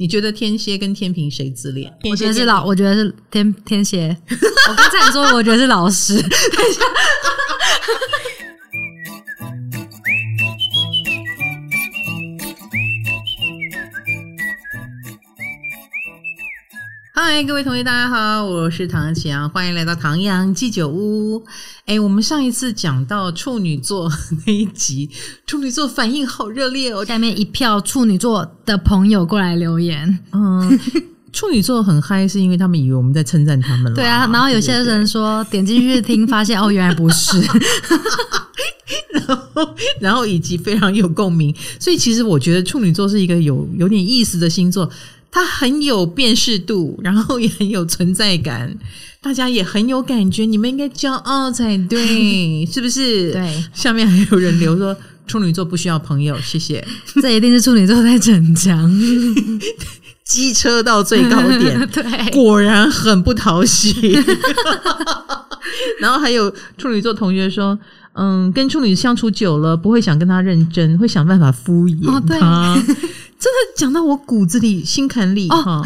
你觉得天蝎跟天平谁自恋？我觉得是老，我觉得是天天蝎。我刚才说，我觉得是老师。等一下。嗨，各位同学，大家好，我是唐綺阳，欢迎来到唐阳鸡酒屋。哎，我们上一次讲到处女座那一集，处女座反应好热烈哦，下面一票处女座的朋友过来留言。嗯，处女座很嗨，是因为他们以为我们在称赞他们了。对啊，然后有些人说点进去听，发现哦，原来不是。然后，然后以及非常有共鸣，所以其实我觉得处女座是一个有有点意思的星座。它很有辨识度，然后也很有存在感，大家也很有感觉，你们应该骄傲才对，是不是？对。下面还有人留说处女座不需要朋友，谢谢。这一定是处女座在逞强，机车到最高点，对，果然很不讨喜。然后还有处女座同学说，嗯，跟处女相处久了，不会想跟他认真，会想办法敷衍他。哦 真的讲到我骨子里、心坎里哈。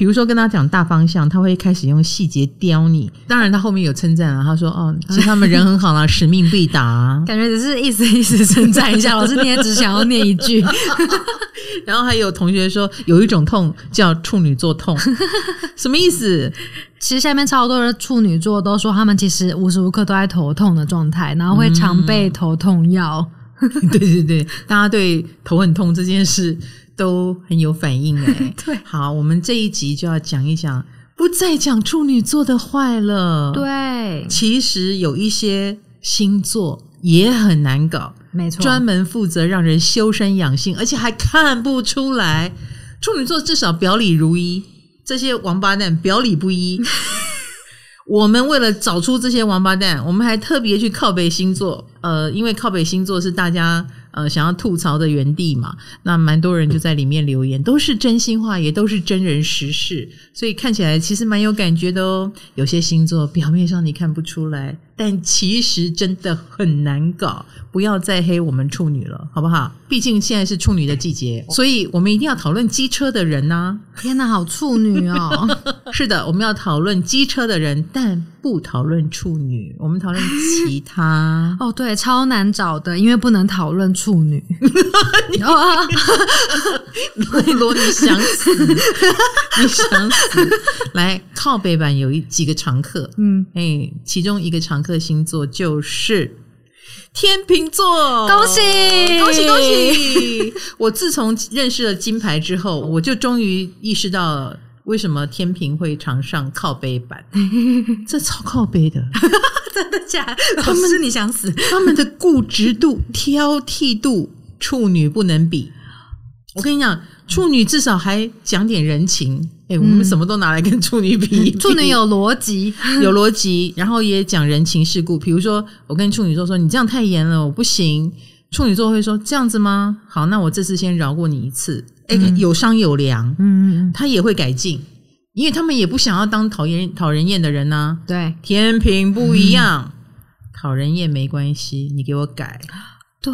比如说跟他讲大方向，他会开始用细节刁你。当然，他后面有称赞啊，他说：“哦，其实他们人很好啦，使命必达。”感觉只是意思意思称赞一下。老师，你也只想要念一句。然后还有同学说，有一种痛叫处女座痛，什么意思？其实下面超多的处女座都说，他们其实无时无刻都在头痛的状态，然后会常备头痛药。嗯对对对，大家对头很痛这件事都很有反应哎。对，好，我们这一集就要讲一讲，不再讲处女座的坏了。对，其实有一些星座也很难搞，没错，专门负责让人修身养性，而且还看不出来。处女座至少表里如一，这些王八蛋表里不一。我们为了找出这些王八蛋，我们还特别去靠北星座，呃，因为靠北星座是大家呃想要吐槽的原地嘛，那蛮多人就在里面留言，都是真心话，也都是真人实事，所以看起来其实蛮有感觉的哦。有些星座表面上你看不出来。但其实真的很难搞，不要再黑我们处女了，好不好？毕竟现在是处女的季节，所以我们一定要讨论机车的人呢、啊。天哪，好处女哦！是的，我们要讨论机车的人，但不讨论处女，我们讨论其他。哦，对，超难找的，因为不能讨论处女。罗罗，你想死？你想死？来，靠背板有一几个常客，嗯，哎，其中一个常客。的星座就是天秤座，恭喜恭喜恭喜！我自从认识了金牌之后，我就终于意识到了为什么天平会常上靠背板，这超靠背的，真的假的？他们是你想死？他们的固执度、挑剔度，处女不能比。我跟你讲，处女至少还讲点人情。哎、欸，我们什么都拿来跟处女比。处女有逻辑，有逻辑，然后也讲人情世故。比如说，我跟处女座说：“你这样太严了，我不行。”处女座会说：“这样子吗？好，那我这次先饶过你一次。欸”哎、嗯，有商有量，嗯，他也会改进，因为他们也不想要当讨厌讨人厌的人呐、啊。对，天平不一样，讨、嗯、人厌没关系，你给我改。对，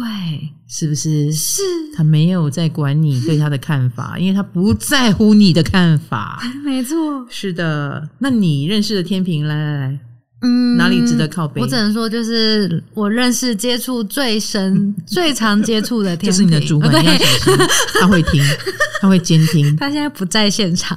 是不是？是，他没有在管你对他的看法，因为他不在乎你的看法。没错，是的。那你认识的天平，来来来。嗯，哪里值得靠背？我只能说，就是我认识、接触最深、最常接触的天，就是你的主管，要小心，他会听，他会监听。他现在不在现场，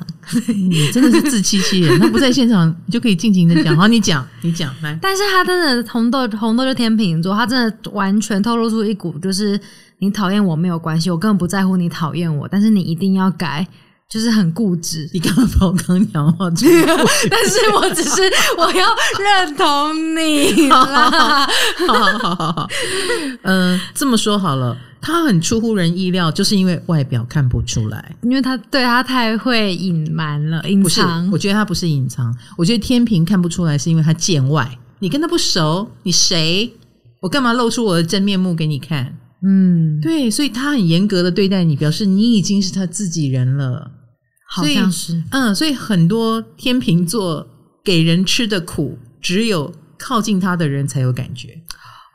你真的是自欺欺人。他不在现场，你就可以尽情的讲。好，你讲，你讲来。但是他真的红豆，红豆就天秤座，他真的完全透露出一股，就是你讨厌我没有关系，我根本不在乎你讨厌我，但是你一定要改。就是很固执，你刚刚把我刚讲话，但是我只是我要认同你好好好好好好，嗯、呃，这么说好了，他很出乎人意料，就是因为外表看不出来，因为他对他太会隐瞒了，隐藏。我觉得他不是隐藏，我觉得天平看不出来，是因为他见外。你跟他不熟，你谁？我干嘛露出我的真面目给你看？嗯，对，所以他很严格的对待你，表示你已经是他自己人了。好像是，嗯，所以很多天秤座给人吃的苦，只有靠近他的人才有感觉。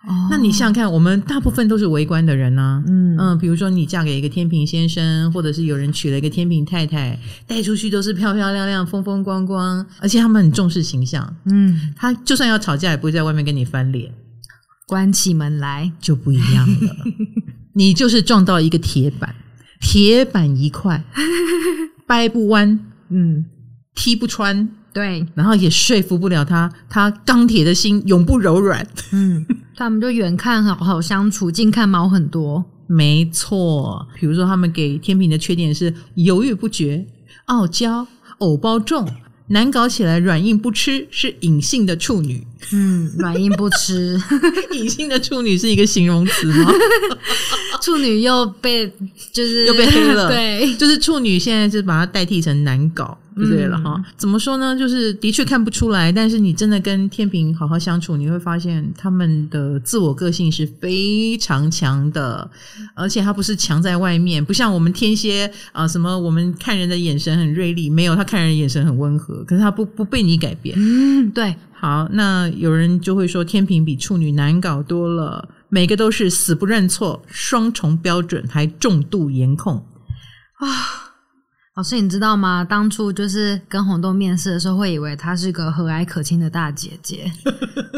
哦，那你想想看，我们大部分都是围观的人啊，嗯。嗯，比如说你嫁给一个天平先生，或者是有人娶了一个天平太太，带出去都是漂漂亮亮、风风光光，而且他们很重视形象，嗯，他就算要吵架，也不会在外面跟你翻脸，关起门来。就不一样了。你就是撞到一个铁板，铁板一块，掰不弯，嗯，踢不穿。对，然后也说服不了他，他钢铁的心永不柔软。嗯，他们就远看好好相处，近看毛很多。没错，比如说他们给天平的缺点是犹豫不决、傲娇、偶包重、难搞起来、软硬不吃，是隐性的处女。嗯，软硬不吃，隐性的处女是一个形容词吗？处女又被就是又被黑了，对，就是处女现在是把它代替成难搞。就对了哈，嗯、怎么说呢？就是的确看不出来，但是你真的跟天平好好相处，你会发现他们的自我个性是非常强的，而且他不是强在外面，不像我们天蝎啊、呃，什么我们看人的眼神很锐利，没有他看人的眼神很温和，可是他不不被你改变。嗯，对。好，那有人就会说天平比处女难搞多了，每个都是死不认错，双重标准，还重度颜控啊。老师，你知道吗？当初就是跟红豆面试的时候，会以为她是个和蔼可亲的大姐姐。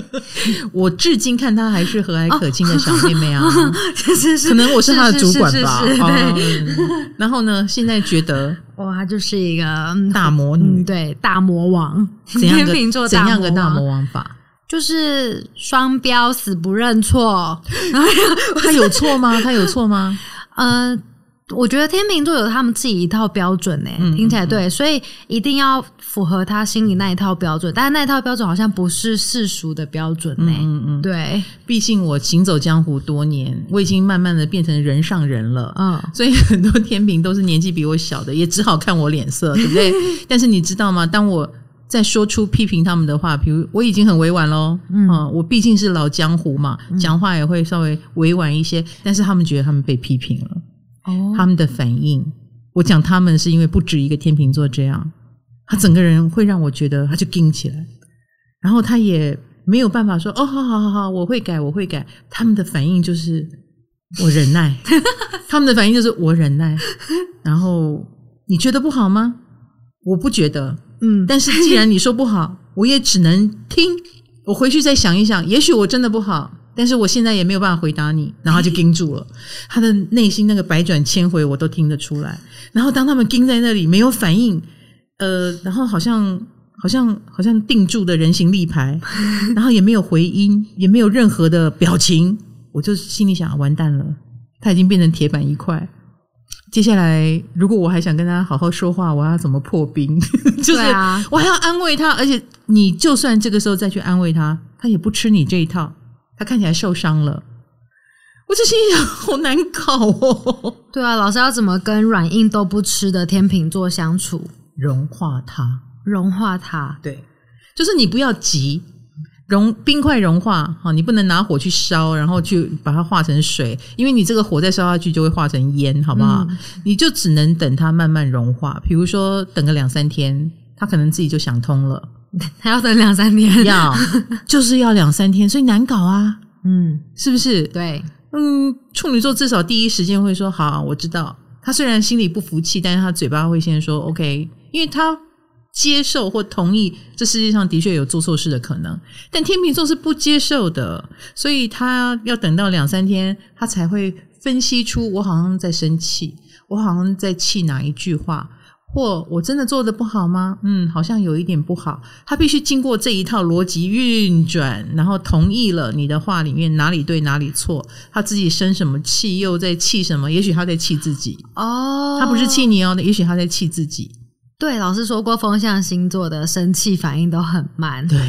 我至今看她还是和蔼可亲的小妹妹啊，是是是，可能我是她的主管吧。是是是是对、嗯。然后呢，现在觉得哇，她就是一个大魔女，嗯、对，大魔王。怎样个天秤座怎样个大魔王法？就是双标，死不认错。他有错吗？他有错吗？呃。我觉得天秤座有他们自己一套标准呢、欸，嗯、听起来对，所以一定要符合他心里那一套标准。但是那一套标准好像不是世俗的标准呢、欸。嗯嗯，对。毕竟我行走江湖多年，我已经慢慢的变成人上人了。嗯，所以很多天秤都是年纪比我小的，也只好看我脸色，对不对？但是你知道吗？当我在说出批评他们的话，比如我已经很委婉喽。嗯，我毕竟是老江湖嘛，讲话也会稍微委婉一些。但是他们觉得他们被批评了。他们的反应，我讲他们是因为不止一个天秤座这样，他整个人会让我觉得他就硬起来，然后他也没有办法说哦，好好好好，我会改，我会改。他们的反应就是我忍耐，他们的反应就是我忍耐。然后你觉得不好吗？我不觉得，嗯，但是既然你说不好，我也只能听。我回去再想一想，也许我真的不好。但是我现在也没有办法回答你，然后就盯住了他的内心那个百转千回，我都听得出来。然后当他们盯在那里没有反应，呃，然后好像好像好像定住的人形立牌，然后也没有回音，也没有任何的表情，我就心里想：完蛋了，他已经变成铁板一块。接下来如果我还想跟他好好说话，我要怎么破冰？就是我还要安慰他，而且你就算这个时候再去安慰他，他也不吃你这一套。他看起来受伤了，我就心想好难搞哦。对啊，老师要怎么跟软硬都不吃的天秤座相处？融化它，融化它。对，就是你不要急，融冰块融化，好，你不能拿火去烧，然后去把它化成水，因为你这个火再烧下去就会化成烟，好不好？嗯、你就只能等它慢慢融化，比如说等个两三天，他可能自己就想通了。还要等两三天，要 就是要两三天，所以难搞啊，嗯，是不是？对，嗯，处女座至少第一时间会说好，我知道。他虽然心里不服气，但是他嘴巴会先说 OK，因为他接受或同意这世界上的确有做错事的可能。但天秤座是不接受的，所以他要等到两三天，他才会分析出我好像在生气，我好像在气哪一句话。或我真的做的不好吗？嗯，好像有一点不好。他必须经过这一套逻辑运转，然后同意了你的话里面哪里对哪里错。他自己生什么气，又在气什么？也许他在气自己哦。他不是气你哦，也许他在气自己。对，老师说过，风象星座的生气反应都很慢。对，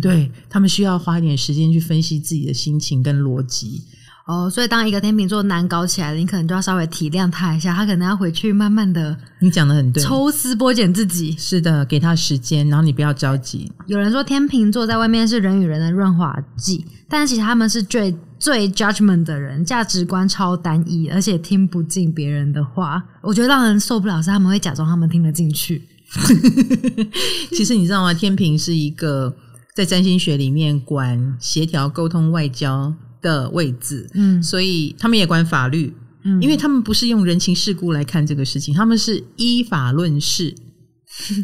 对，他们需要花一点时间去分析自己的心情跟逻辑。哦，所以当一个天秤座难搞起来了，你可能就要稍微体谅他一下，他可能要回去慢慢的。你讲的很对，抽丝剥茧自己。是的，给他时间，然后你不要着急。有人说天秤座在外面是人与人的润滑剂，但是其实他们是最最 judgment 的人，价值观超单一，而且听不进别人的话。我觉得让人受不了是他们会假装他们听得进去。其实你知道吗？天秤是一个在占星学里面管协调、沟通、外交。的位置，嗯，所以他们也管法律，嗯，因为他们不是用人情世故来看这个事情，他们是依法论事，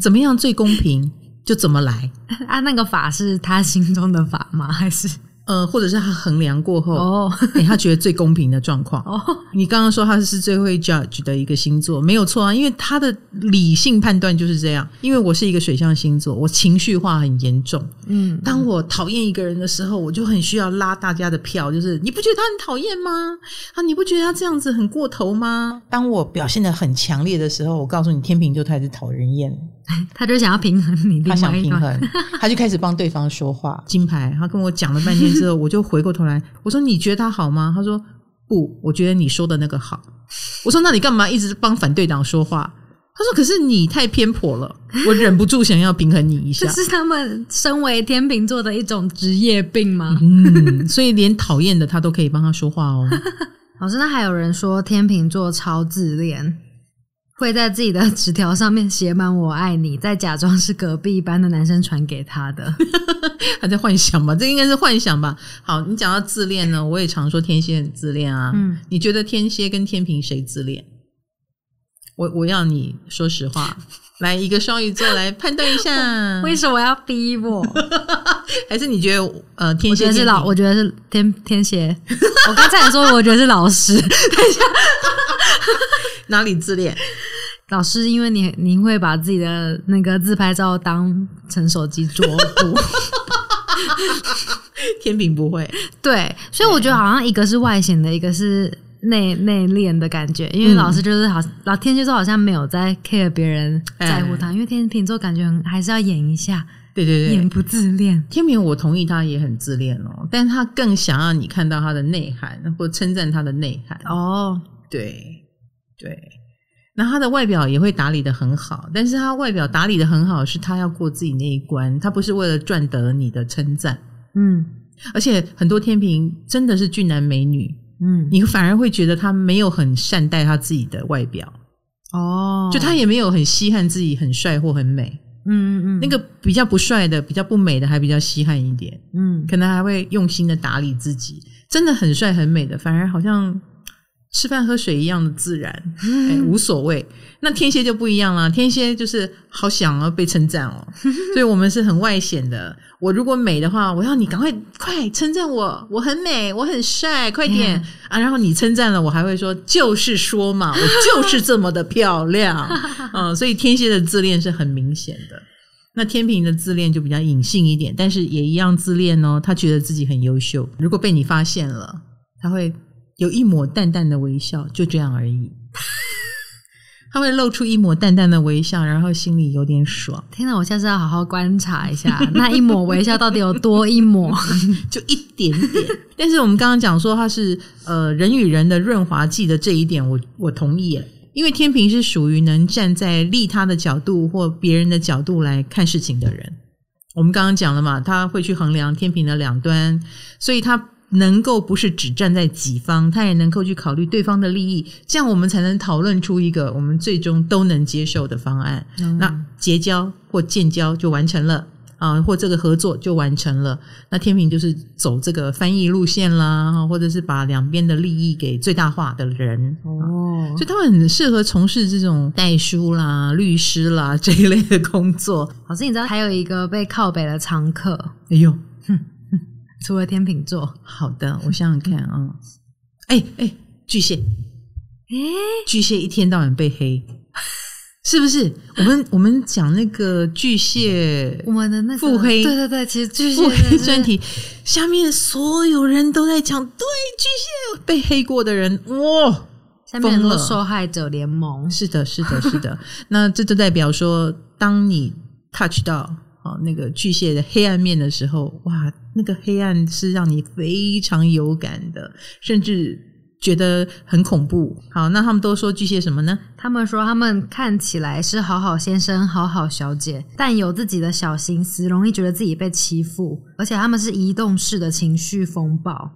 怎么样最公平就怎么来。啊，那个法是他心中的法吗？还是？呃，或者是他衡量过后，哦，哎，他觉得最公平的状况。哦，你刚刚说他是最会 judge 的一个星座，没有错啊，因为他的理性判断就是这样。因为我是一个水象星座，我情绪化很严重。嗯，当我讨厌一个人的时候，我就很需要拉大家的票，就是你不觉得他很讨厌吗？啊，你不觉得他这样子很过头吗？当我表现得很强烈的时候，我告诉你，天平就开始讨人厌。他就想要平衡你，他想平衡，他就开始帮对方说话。金牌，他跟我讲了半天之后，我就回过头来，我说：“你觉得他好吗？”他说：“不，我觉得你说的那个好。”我说：“那你干嘛一直帮反对党说话？”他说：“可是你太偏颇了，我忍不住想要平衡你一下。”这是他们身为天秤座的一种职业病吗？嗯，所以连讨厌的他都可以帮他说话哦。老师，那还有人说天秤座超自恋。会在自己的纸条上面写满“我爱你”，再假装是隔壁班的男生传给他的，他在幻想吧？这应该是幻想吧？好，你讲到自恋呢，我也常说天蝎很自恋啊。嗯，你觉得天蝎跟天平谁自恋？我我要你说实话，来一个双鱼座来判断一下。为什么要逼我？还是你觉得呃天蝎？我觉得是老，我觉得是天天蝎。我刚才也说，我觉得是老师。等一下。哪里自恋？老师，因为你你会把自己的那个自拍照当成手机桌布，天平不会。对，所以我觉得好像一个是外显的，一个是内内敛的感觉。因为老师就是好，老天蝎座好像没有在 care 别人在乎他，因为天秤座感觉还是要演一下。对对对，演不自恋。天平我同意他也很自恋哦，但他更想要你看到他的内涵，或称赞他的内涵。哦，对。对，那他的外表也会打理得很好，但是他外表打理得很好，是他要过自己那一关，他不是为了赚得你的称赞。嗯，而且很多天平真的是俊男美女，嗯，你反而会觉得他没有很善待他自己的外表。哦，就他也没有很稀罕自己很帅或很美。嗯嗯嗯，那个比较不帅的、比较不美的，还比较稀罕一点。嗯，可能还会用心的打理自己。真的很帅很美的，反而好像。吃饭喝水一样的自然，哎，无所谓。那天蝎就不一样了，天蝎就是好想要被称赞哦，所以我们是很外显的。我如果美的话，我要你赶快快称赞我，我很美，我很帅，快点啊！然后你称赞了，我还会说就是说嘛，我就是这么的漂亮，嗯，所以天蝎的自恋是很明显的。那天平的自恋就比较隐性一点，但是也一样自恋哦。他觉得自己很优秀，如果被你发现了，他会。有一抹淡淡的微笑，就这样而已。他会露出一抹淡淡的微笑，然后心里有点爽。天哪，我下次要好好观察一下，那一抹微笑到底有多一抹？就一点点。但是我们刚刚讲说他是呃人与人的润滑剂的这一点我，我我同意耶，因为天平是属于能站在利他的角度或别人的角度来看事情的人。我们刚刚讲了嘛，他会去衡量天平的两端，所以他。能够不是只站在己方，他也能够去考虑对方的利益，这样我们才能讨论出一个我们最终都能接受的方案。嗯、那结交或建交就完成了啊，或这个合作就完成了。那天平就是走这个翻译路线啦，或者是把两边的利益给最大化的人哦，所以他们很适合从事这种代书啦、律师啦 这一类的工作。老师，你知道还有一个被靠北的常客？哎呦，哼。除了天秤座，好的，我想想看啊，哎、嗯、哎、欸欸，巨蟹，哎、欸，巨蟹一天到晚被黑，是不是？我们我们讲那个巨蟹，我们的那腹黑，对对对，其实巨蟹腹黑专题。下面所有人都在讲，对巨蟹被黑过的人，哇，下面很多受害者联盟，是的，是的，是的，那这就代表说，当你 touch 到。哦，那个巨蟹的黑暗面的时候，哇，那个黑暗是让你非常有感的，甚至觉得很恐怖。好，那他们都说巨蟹什么呢？他们说他们看起来是好好先生、好好小姐，但有自己的小心思，容易觉得自己被欺负，而且他们是移动式的情绪风暴，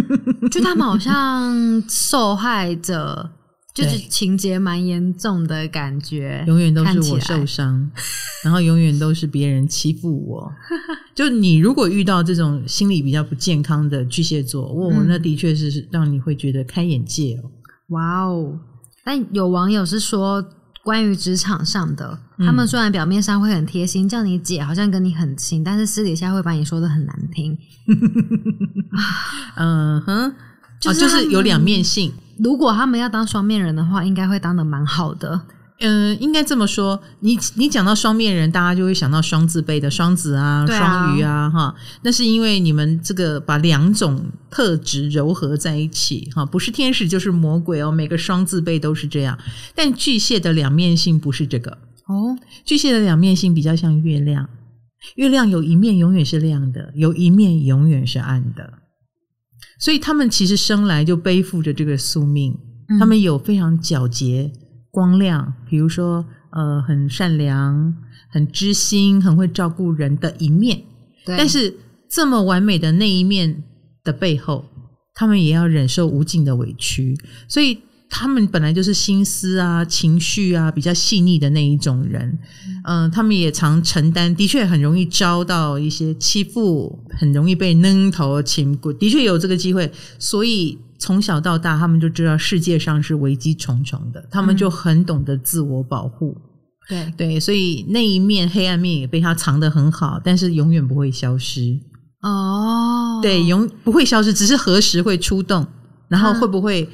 就他们好像受害者就是情节蛮严重的感觉，永远都是我受伤，然后永远都是别人欺负我。就你如果遇到这种心理比较不健康的巨蟹座，我、嗯、那的确是让你会觉得开眼界哦。哇哦！但有网友是说，关于职场上的，他们虽然表面上会很贴心，叫你姐，好像跟你很亲，但是私底下会把你说的很难听。嗯哼，就是、啊、就是有两面性。如果他们要当双面人的话，应该会当的蛮好的。嗯，应该这么说。你你讲到双面人，大家就会想到双字辈的双子啊、双鱼啊，哈。那是因为你们这个把两种特质糅合在一起，哈，不是天使就是魔鬼哦。每个双字辈都是这样。但巨蟹的两面性不是这个哦。巨蟹的两面性比较像月亮，月亮有一面永远是亮的，有一面永远是暗的。所以他们其实生来就背负着这个宿命，嗯、他们有非常皎洁、光亮，比如说呃，很善良、很知心、很会照顾人的一面。对。但是这么完美的那一面的背后，他们也要忍受无尽的委屈。所以。他们本来就是心思啊、情绪啊比较细腻的那一种人，嗯、呃，他们也常承担，的确很容易遭到一些欺负，很容易被扔头擒骨，的确有这个机会。所以从小到大，他们就知道世界上是危机重重的，他们就很懂得自我保护。对对，所以那一面黑暗面也被他藏得很好，但是永远不会消失。哦，对，永不会消失，只是何时会出动，然后会不会。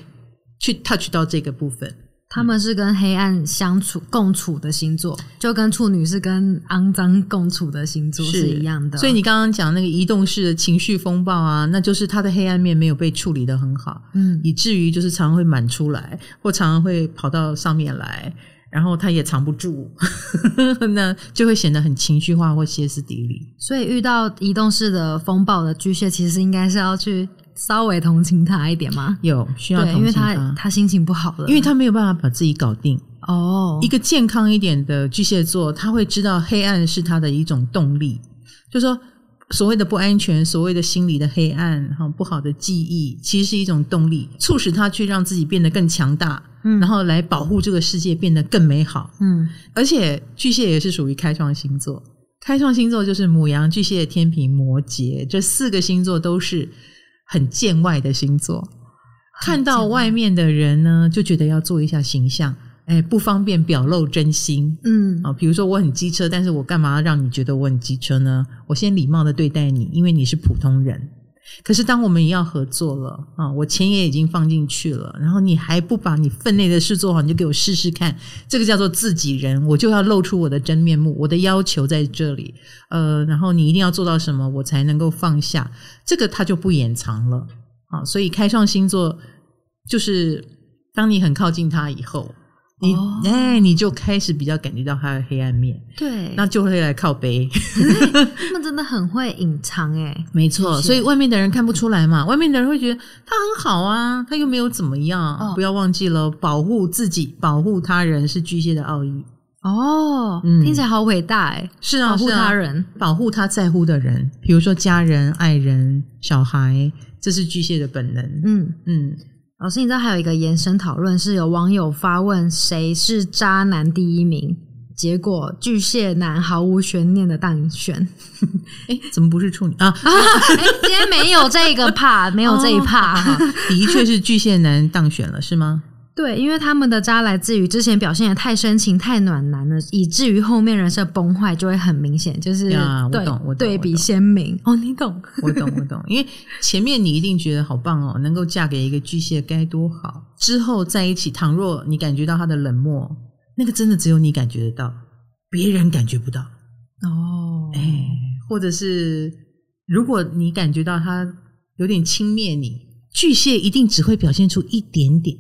去 touch 到这个部分，他们是跟黑暗相处共处的星座，就跟处女是跟肮脏共处的星座是一样的。所以你刚刚讲那个移动式的情绪风暴啊，那就是他的黑暗面没有被处理的很好，嗯，以至于就是常常会满出来，或常常会跑到上面来，然后他也藏不住，那就会显得很情绪化或歇斯底里。所以遇到移动式的风暴的巨蟹，其实应该是要去。稍微同情他一点吗？有需要同情他，因为他他心情不好了，因为他没有办法把自己搞定。哦，一个健康一点的巨蟹座，他会知道黑暗是他的一种动力，就是说所谓的不安全，所谓的心理的黑暗，哈，不好的记忆，其实是一种动力，促使他去让自己变得更强大，嗯，然后来保护这个世界变得更美好，嗯，而且巨蟹也是属于开创星座，开创星座就是母羊、巨蟹、天平、摩羯这四个星座都是。很见外的星座，看到外面的人呢，就觉得要做一下形象，哎，不方便表露真心，嗯，啊，比如说我很机车，但是我干嘛要让你觉得我很机车呢？我先礼貌的对待你，因为你是普通人。可是当我们也要合作了啊，我钱也已经放进去了，然后你还不把你分内的事做好，你就给我试试看，这个叫做自己人，我就要露出我的真面目，我的要求在这里，呃，然后你一定要做到什么，我才能够放下，这个他就不掩藏了。啊，所以开创星座就是当你很靠近他以后。你哎、哦，你就开始比较感觉到他的黑暗面，对，那就会来靠背。他们真的很会隐藏哎，没错，所以外面的人看不出来嘛，外面的人会觉得他很好啊，他又没有怎么样。哦、不要忘记了，保护自己、保护他人是巨蟹的奥义。哦，嗯，听起来好伟大哎，是啊，保护他人，啊、保护他在乎的人，比如说家人、爱人、小孩，这是巨蟹的本能。嗯嗯。老师，你知道还有一个延伸讨论，是有网友发问谁是渣男第一名，结果巨蟹男毫无悬念的当选。哎，怎么不是处女啊？今天没有这个怕，没有这一怕，哦、的确是巨蟹男当选了，是吗？对，因为他们的渣来自于之前表现的太深情、太暖男了，以至于后面人设崩坏就会很明显，就是呀，我懂，我懂，对比鲜明。哦，你懂，我懂，我懂。因为前面你一定觉得好棒哦，能够嫁给一个巨蟹该多好。之后在一起，倘若你感觉到他的冷漠，那个真的只有你感觉得到，别人感觉不到。哦，哎，或者是如果你感觉到他有点轻蔑你，巨蟹一定只会表现出一点点。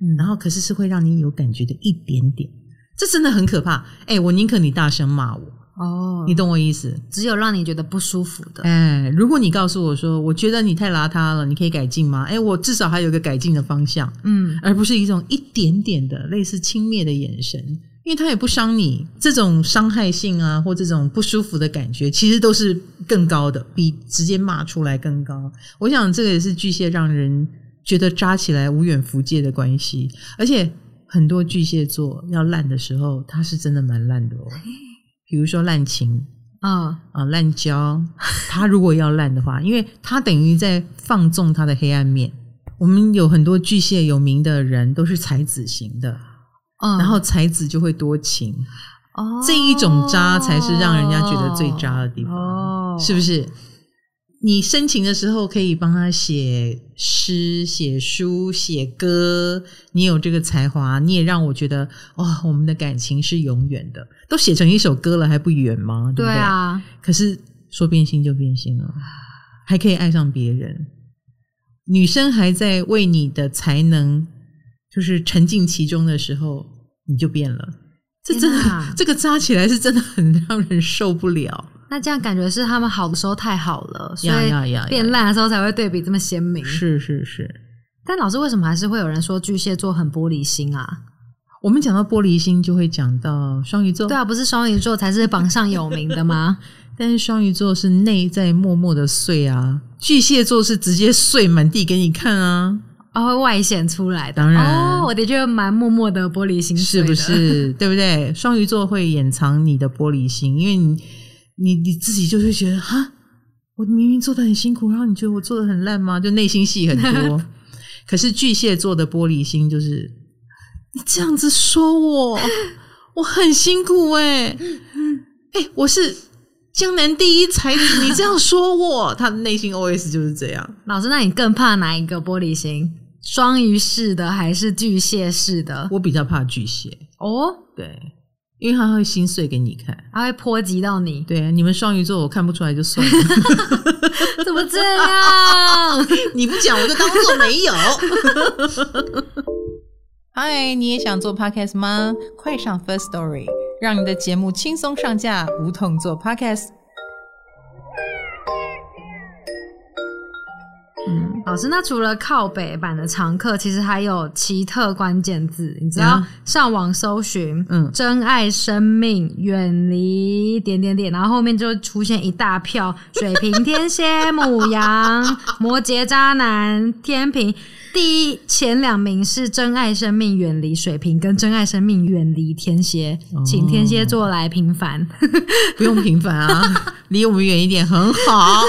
嗯，然后可是是会让你有感觉的一点点，这真的很可怕。哎，我宁可你大声骂我哦，你懂我意思？只有让你觉得不舒服的。哎，如果你告诉我说，我觉得你太邋遢了，你可以改进吗？哎，我至少还有个改进的方向，嗯，而不是一种一点点的类似轻蔑的眼神，因为他也不伤你，这种伤害性啊，或这种不舒服的感觉，其实都是更高的，比直接骂出来更高。我想这个也是巨蟹让人。觉得扎起来无远弗届的关系，而且很多巨蟹座要烂的时候，他是真的蛮烂的哦。比如说滥情，啊啊滥交，他如果要烂的话，因为他等于在放纵他的黑暗面。我们有很多巨蟹有名的人都是才子型的，嗯，然后才子就会多情，哦，这一种渣才是让人家觉得最渣的地方，哦，是不是？你深情的时候可以帮他写诗、写书、写歌，你有这个才华，你也让我觉得哇，我们的感情是永远的，都写成一首歌了还不远吗？对不对？对啊，可是说变心就变心了，还可以爱上别人。女生还在为你的才能就是沉浸其中的时候，你就变了。这真的，哪 这个扎起来是真的很让人受不了。那这样感觉是他们好的时候太好了，所以变烂的时候才会对比这么鲜明。是是是。但老师为什么还是会有人说巨蟹座很玻璃心啊？我们讲到玻璃心，就会讲到双鱼座。对啊，不是双鱼座才是榜上有名的吗？但是双鱼座是内在默默的碎啊，巨蟹座是直接碎满地给你看啊，哦，会外显出来的。当然，哦，我的确蛮默默的玻璃心的，是不是？对不对？双鱼座会掩藏你的玻璃心，因为你你你自己就会觉得哈，我明明做的很辛苦，然后你觉得我做的很烂吗？就内心戏很多。可是巨蟹座的玻璃心就是你这样子说我，我很辛苦哎、欸，哎、欸，我是。江南第一才子，你这样说我，他的内心 OS 就是这样。老师，那你更怕哪一个玻璃心？双鱼式的还是巨蟹式的？我比较怕巨蟹哦，对，因为他会心碎给你看，他会波及到你。对，你们双鱼座我看不出来就算了，怎么这样？你不讲我就当做没有。嗨，你也想做 Podcast 吗？快上 First Story。让你的节目轻松上架，无痛做 Podcast。嗯，老师，那除了靠北版的常客，其实还有奇特关键字，你知道？嗯、上网搜寻，嗯，珍爱生命，远离点点点，然后后面就出现一大票水瓶、天蝎、母羊、摩羯、渣男、天平。第一前两名是珍爱生命远离水瓶，跟珍爱生命远离天蝎，哦、请天蝎座来平反，不用平凡啊，离我们远一点很好，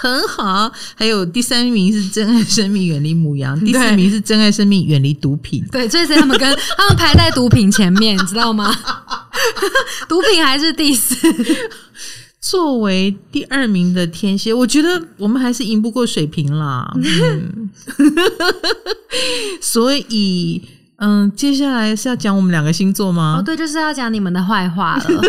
很好。还有第三名是珍爱生命远离母羊，第四名是珍爱生命远离毒品。对，所以他们跟 他们排在毒品前面，你知道吗？毒品还是第四。作为第二名的天蝎，我觉得我们还是赢不过水瓶啦。嗯、所以，嗯，接下来是要讲我们两个星座吗？哦，对，就是要讲你们的坏话了。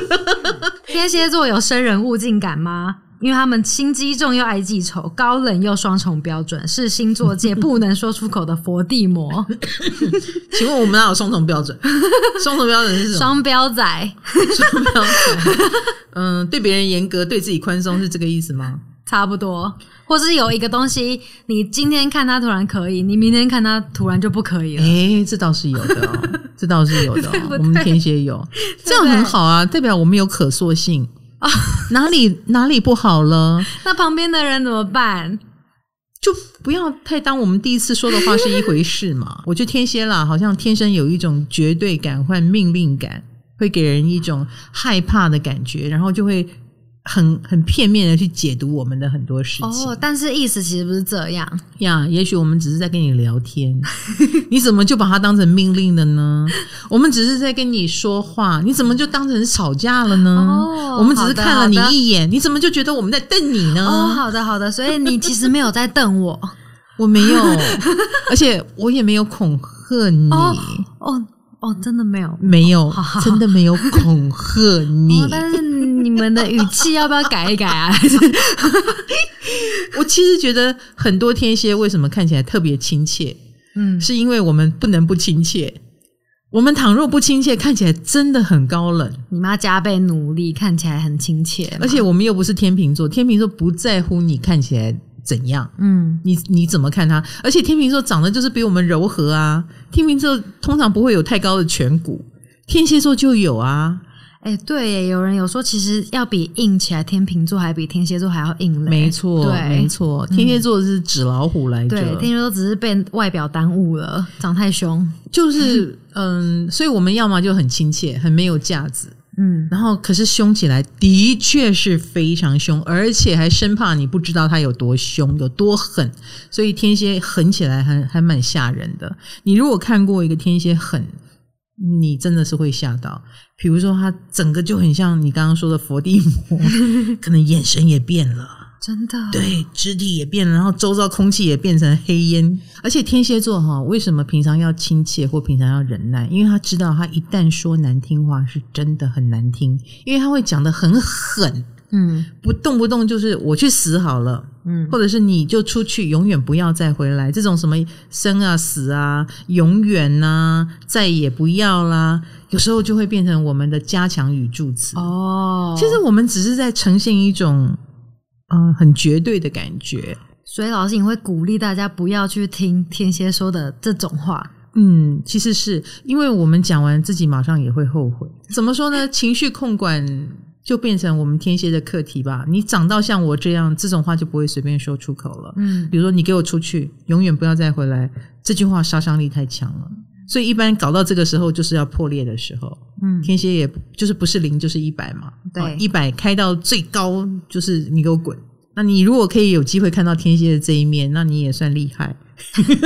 天蝎座有生人勿近感吗？因为他们心机重又爱记仇，高冷又双重标准，是星座界不能说出口的佛地魔。请问我们哪有双重标准？双重标准是什么？双标仔，双标仔。嗯，对别人严格，对自己宽松，是这个意思吗？差不多。或是有一个东西，你今天看它突然可以，你明天看它突然就不可以了。哎，这倒是有的哦，这倒是有的哦。对对，我们天蝎有，这样很好啊，代表我们有可塑性。啊，哪里哪里不好了？那旁边的人怎么办？就不要太当我们第一次说的话是一回事嘛。我觉得天蝎啦，好像天生有一种绝对感或命令感，会给人一种害怕的感觉，然后就会。很很片面的去解读我们的很多事情哦，但是意思其实不是这样呀。也许我们只是在跟你聊天，你怎么就把它当成命令了呢？我们只是在跟你说话，你怎么就当成吵架了呢？哦，我们只是看了你一眼，你怎么就觉得我们在瞪你呢？哦，好的好的，所以你其实没有在瞪我，我没有，而且我也没有恐吓你。哦哦。哦，真的没有，没有，好好好，真的没有恐吓你。哦，但是你们的语气要不要改一改啊？我其实觉得很多天蝎为什么看起来特别亲切？嗯，是因为我们不能不亲切。我们倘若不亲切，看起来真的很高冷。你们要加倍努力，看起来很亲切。而且我们又不是天秤座，天秤座不在乎你看起来。怎样？嗯，你你怎么看他？而且天秤座长得就是比我们柔和啊。天秤座通常不会有太高的颧骨，天蝎座就有啊。哎、欸，对耶，有人有说，其实要比硬起来，天秤座还比天蝎座还要硬嘞。没错，对，没错，天蝎座是纸老虎来着。对，天蝎座只是被外表耽误了，长太凶。就是，嗯，所以我们要么就很亲切，很没有架子，嗯，然后可是凶起来的确是非常凶，而且还生怕你不知道他有多凶，有多狠。所以天蝎狠起来还还蛮吓人的。你如果看过一个天蝎狠，你真的是会吓到。比如说，他整个就很像你刚刚说的佛地魔，可能眼神也变了，真的，对，肢体也变了，然后周遭空气也变成黑烟。而且天蝎座哈，为什么平常要亲切或平常要忍耐？因为他知道，他一旦说难听话，是真的很难听，因为他会讲的很狠。嗯，不动不动就是我去死好了，嗯，或者是你就出去，永远不要再回来，这种什么生啊死啊，永远呐、啊，再也不要啦，有时候就会变成我们的加强语助词哦。其实我们只是在呈现一种嗯、呃、很绝对的感觉，所以老师你会鼓励大家不要去听天蝎说的这种话。嗯，其实是因为我们讲完自己马上也会后悔。怎么说呢？情绪控管。就变成我们天蝎的课题吧。你长到像我这样，这种话就不会随便说出口了。嗯，比如说你给我出去，永远不要再回来，这句话杀伤力太强了。所以一般搞到这个时候，就是要破裂的时候。嗯，天蝎也就是不是零就是一百嘛。对，一百开到最高就是你给我滚。那你如果可以有机会看到天蝎的这一面，那你也算厉害。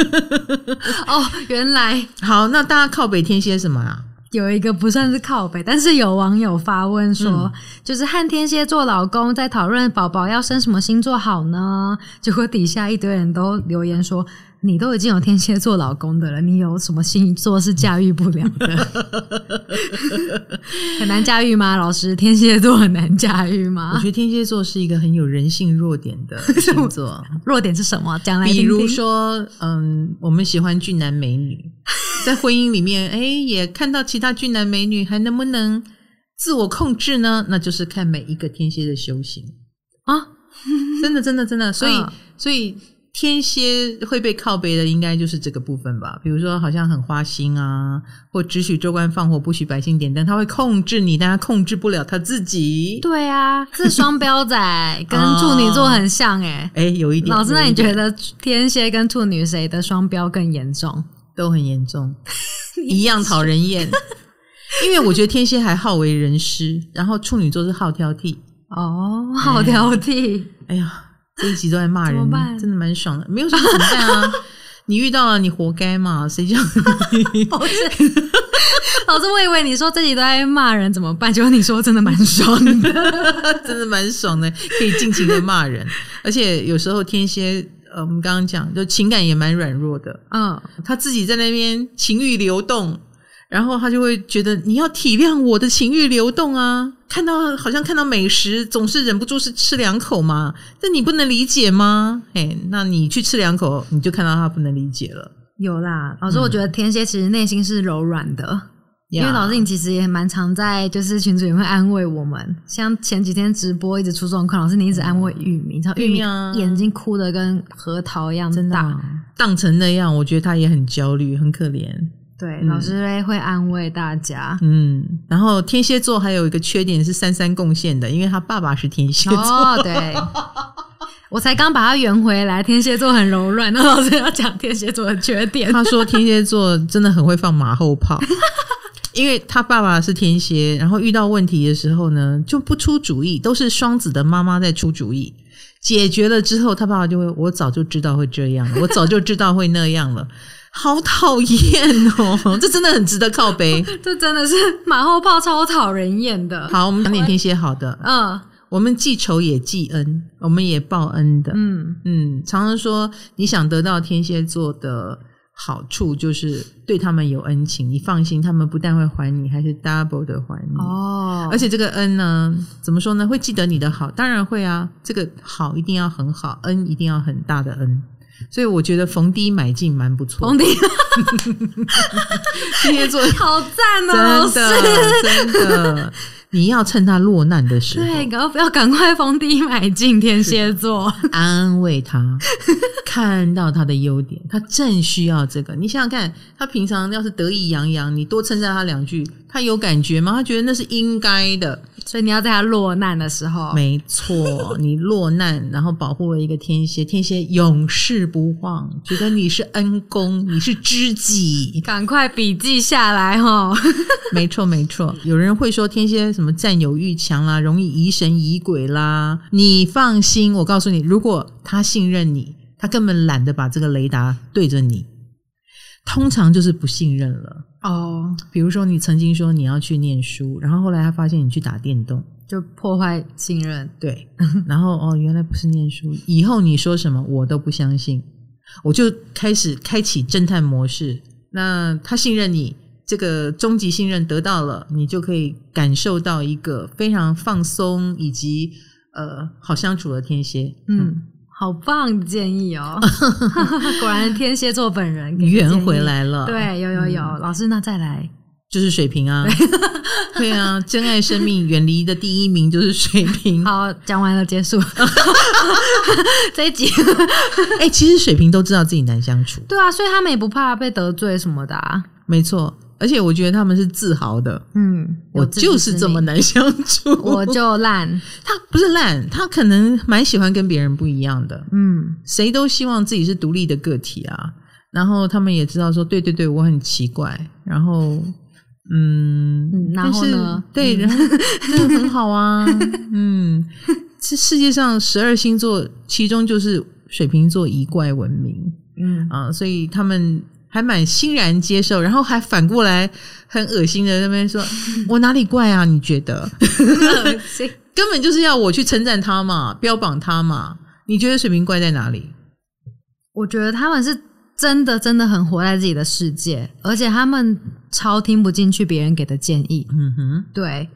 哦，原来好，那大家靠北天蝎什么啊？有一个不算是靠北，但是有网友发问说，嗯、就是和天蝎座老公在讨论宝宝要生什么星座好呢？结果底下一堆人都留言说，你都已经有天蝎座老公的了，你有什么星座是驾驭不了的？很难驾驭吗？老师，天蝎座很难驾驭吗？我觉得天蝎座是一个很有人性弱点的 星座。弱点是什么？讲来听听。比如说，嗯，我们喜欢俊男美女。在婚姻里面，哎，也看到其他俊男美女，还能不能自我控制呢？那就是看每一个天蝎的修行啊！真的，真的，真的。所以，哦、所以天蝎会被靠背的，应该就是这个部分吧？比如说，好像很花心啊，或只许州官放火，不许百姓点灯，他会控制你，但他控制不了他自己。对啊，这双标仔跟处女座很像哎、欸，哎、哦，有一点。老师，那你觉得天蝎跟处女谁的双标更严重？都很严重，一样讨人厌。因为我觉得天蝎还好为人师，然后处女座是好挑剔。哦，好挑剔。哎呀，这一集都在骂人，真的蛮爽的。没有什么怎么办啊？你遇到了，你活该嘛？谁叫你？老师，老师，我以为你说这集都在骂人怎么办？结果你说真的蛮爽的，真的蛮爽的，可以尽情的骂人。而且有时候天蝎。呃，我们刚刚讲，就情感也蛮软弱的。嗯，他自己在那边情欲流动，然后他就会觉得你要体谅我的情欲流动啊。看到好像看到美食，总是忍不住是吃两口嘛。这你不能理解吗？哎，那你去吃两口，你就看到他不能理解了。有啦，老师，我觉得天蝎其实内心是柔软的。因为老师，你其实也蛮常在，就是群主也会安慰我们。像前几天直播一直出状况，老师你一直安慰玉米，你知道玉米眼睛哭的跟核桃一样大，真的荡成那样，我觉得他也很焦虑，很可怜。对，嗯、老师会安慰大家。嗯，然后天蝎座还有一个缺点是三三贡献的，因为他爸爸是天蝎座。哦，对，我才刚把他圆回来。天蝎座很柔软，那老师要讲天蝎座的缺点。他说天蝎座真的很会放马后炮。因为他爸爸是天蝎，然后遇到问题的时候呢，就不出主意，都是双子的妈妈在出主意。解决了之后，他爸爸就会：“我早就知道会这样了，我早就知道会那样了。”好讨厌哦！这真的很值得靠背，这真的是马后炮，超讨人厌的。好，我们讲点天蝎好的。嗯，我们记仇也记恩，我们也报恩的。嗯嗯，常常说你想得到天蝎座的。好处就是对他们有恩情，你放心，他们不但会还你，还是 double 的还你。哦，而且这个恩呢，怎么说呢？会记得你的好，当然会啊。这个好一定要很好，恩一定要很大的恩。所以我觉得逢低买进蛮不错。逢低，天蝎座 好赞哦！真的真的。你要趁他落难的时候，对，赶快要赶快逢低买进天蝎座，安慰他，看到他的优点，他正需要这个。你想想看，他平常要是得意洋洋，你多称赞他两句，他有感觉吗？他觉得那是应该的。所以你要在他落难的时候，没错，你落难，然后保护了一个天蝎，天蝎永世不忘，觉得你是恩公，你是知己，赶快笔记下来哈。没错，没错。有人会说天蝎什么占有欲强啦，容易疑神疑鬼啦。你放心，我告诉你，如果他信任你，他根本懒得把这个雷达对着你，通常就是不信任了。哦，比如说你曾经说你要去念书，然后后来他发现你去打电动，就破坏信任。对，然后哦，原来不是念书，以后你说什么我都不相信，我就开始开启侦探模式。那他信任你，这个终极信任得到了，你就可以感受到一个非常放松以及呃好相处的天蝎。嗯。嗯好棒的建议哦！果然天蝎座本人圆回来了。对，有有有，嗯、老师那再来就是水瓶啊。对啊，珍爱生命远离的第一名就是水瓶。好，讲完了结束 这一集。哎、欸，其实水瓶都知道自己难相处。对啊，所以他们也不怕被得罪什么的啊。没错。而且我觉得他们是自豪的，嗯，我就是这么难相处，我就烂。他不是烂，他可能蛮喜欢跟别人不一样的，嗯，谁都希望自己是独立的个体啊。然后他们也知道说，对对对，我很奇怪。然后，嗯，嗯然后呢？对，这、嗯、很好啊。嗯，这世界上十二星座，其中就是水瓶座以怪闻名，嗯啊，所以他们。还蛮欣然接受，然后还反过来很恶心的那边说：“我哪里怪啊？你觉得？根本就是要我去称赞他嘛，标榜他嘛？你觉得水瓶怪在哪里？我觉得他们是真的真的很活在自己的世界，而且他们超听不进去别人给的建议。嗯哼，对。”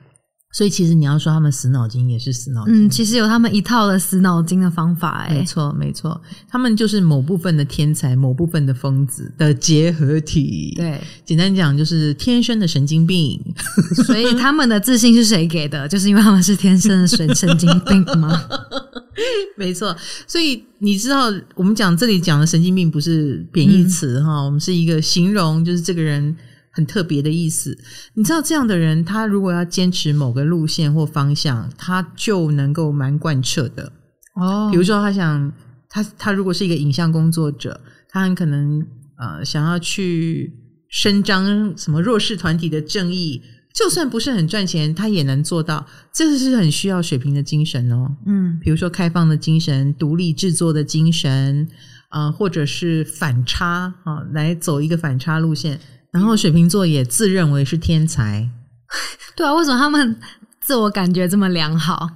所以其实你要说他们死脑筋也是死脑筋，嗯，其实有他们一套的死脑筋的方法，欸，哎，没错没错，他们就是某部分的天才，某部分的疯子的结合体。对，简单讲就是天生的神经病。所以他们的自信是谁给的？就是因为他们是天生的神神经病吗？没错，所以你知道我们讲这里讲的神经病不是贬义词哈，嗯，我们是一个形容，就是这个人。很特别的意思，你知道这样的人，他如果要坚持某个路线或方向，他就能够蛮贯彻的哦。比如说，他想他他如果是一个影像工作者，他很可能呃想要去伸张什么弱势团体的正义，就算不是很赚钱，他也能做到。这是很需要水平的精神哦。嗯，比如说开放的精神、独立制作的精神啊、呃，或者是反差啊，来走一个反差路线。然后水瓶座也自认为是天才，对啊，为什么他们 自我感觉这么良好？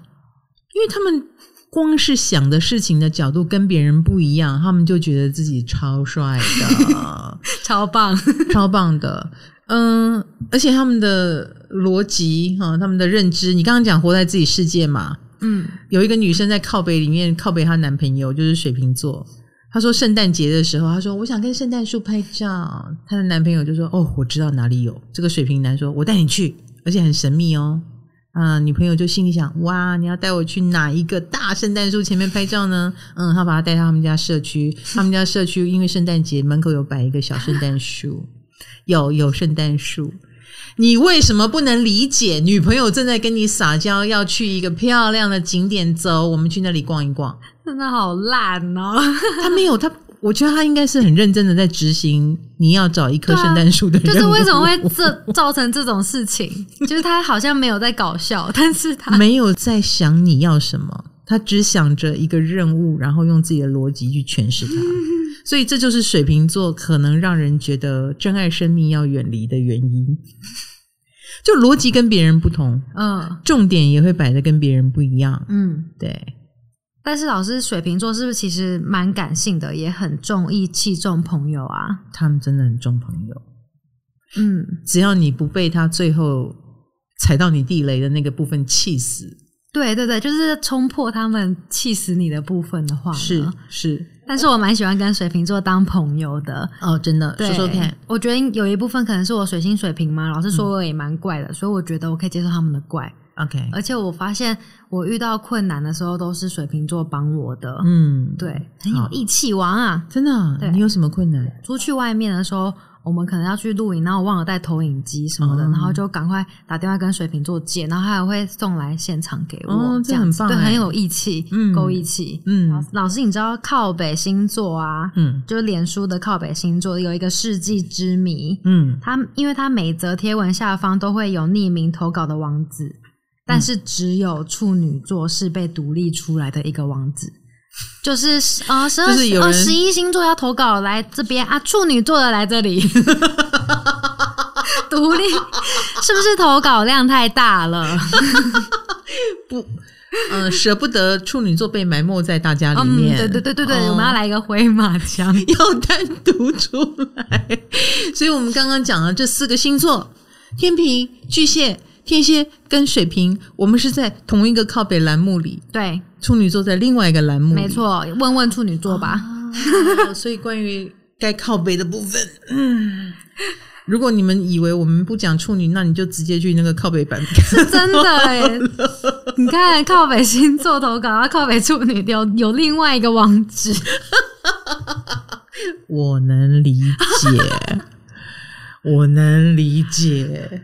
因为他们光是想的事情的角度跟别人不一样，他们就觉得自己超帅的，超棒，超棒的。嗯，而且他们的逻辑哈，他们的认知，你刚刚讲活在自己世界嘛，嗯，有一个女生在靠北里面靠北她男朋友，就是水瓶座。她说圣诞节的时候，她说我想跟圣诞树拍照。她的男朋友就说：“哦，我知道哪里有。”这个水瓶男说：“我带你去，而且很神秘哦。”啊，女朋友就心里想：“哇，你要带我去哪一个大圣诞树前面拍照呢？”嗯，他把他带到他们家社区，他们家社区因为圣诞节门口有摆一个小圣诞树，有有圣诞树。你为什么不能理解？女朋友正在跟你撒娇，要去一个漂亮的景点，走，我们去那里逛一逛。真的好烂哦！他没有他，我觉得他应该是很认真的在执行。你要找一棵圣诞树的人，就是为什么会这造成这种事情？就是他好像没有在搞笑，但是他没有在想你要什么，他只想着一个任务，然后用自己的逻辑去诠释它。所以这就是水瓶座可能让人觉得珍爱生命要远离的原因。就逻辑跟别人不同，嗯，重点也会摆的跟别人不一样，嗯，对。但是老师，水瓶座是不是其实蛮感性的，也很重义气、重朋友啊？他们真的很重朋友。嗯，只要你不被他最后踩到你地雷的那个部分气死，对对对，就是冲破他们气死你的部分的话，是是。但是我蛮喜欢跟水瓶座当朋友的哦，真的，说说看。我觉得有一部分可能是我水星水瓶嘛，老师说我也蛮怪的，嗯，所以我觉得我可以接受他们的怪。OK，而且我发现我遇到困难的时候都是水瓶座帮我的。嗯，对，很有义气王啊！真的啊？你有什么困难？出去外面的时候。我们可能要去露营，然后忘了带投影机什么的，嗯、然后就赶快打电话跟水瓶座借，然后他还会送来现场给我，哦、这样很棒，对，很有义气，嗯，够义气，嗯。老师，你知道靠北星座啊？嗯，就是脸书的靠北星座有一个世纪之谜，嗯，他因为他每则贴文下方都会有匿名投稿的网址，但是只有处女座是被独立出来的一个网址。就是呃十二呃十一星座要投稿来这边啊，处女座的来这里，独立是不是投稿量太大了？不，呃，舍不得处女座被埋没在大家里面。嗯、对对对对对，哦、我们要来一个回马枪，要单独出来。所以我们刚刚讲了这四个星座：天平、巨蟹。天蝎跟水瓶，我们是在同一个靠北栏目里。对，处女座在另外一个栏目里。没错，问问处女座吧。啊、所以关于该靠北的部分，嗯，如果你们以为我们不讲处女，那你就直接去那个靠北版。是真的耶，你看靠北星座投稿，啊，靠北处女有有另外一个网址。我能理解，我能理解。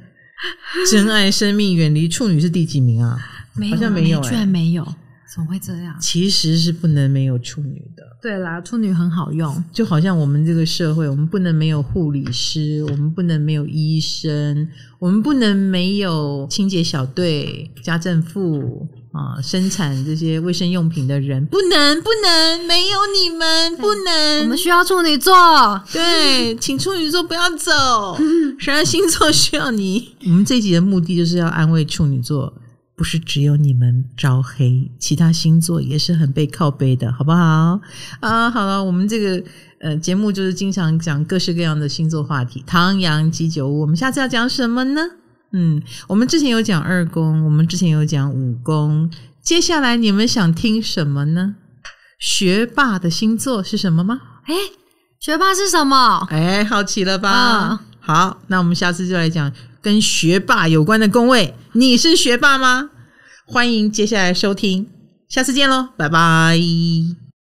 珍爱生命，远离处女是第几名啊？没有，好像没有、欸，居然没有，怎么会这样？其实是不能没有处女的。对啦，处女很好用，就好像我们这个社会，我们不能没有护理师，我们不能没有医生，我们不能没有清洁小队、家政妇啊，生产这些卫生用品的人，不能，不能没有你们，不能。我们需要处女座，对，请处女座不要走，十二星座需要你。我们这一集的目的就是要安慰处女座。不是只有你们招黑，其他星座也是很被靠背的，好不好？啊，好了，我们这个呃节目就是经常讲各式各样的星座话题，唐阳鸡酒屋，我们下次要讲什么呢？嗯，我们之前有讲二宫，我们之前有讲五宫，接下来你们想听什么呢？学霸的星座是什么吗？诶，学霸是什么？诶，好奇了吧？嗯、好，那我们下次就来讲。跟学霸有关的宫位，你是学霸吗？欢迎接下来收听，下次见喽，拜拜。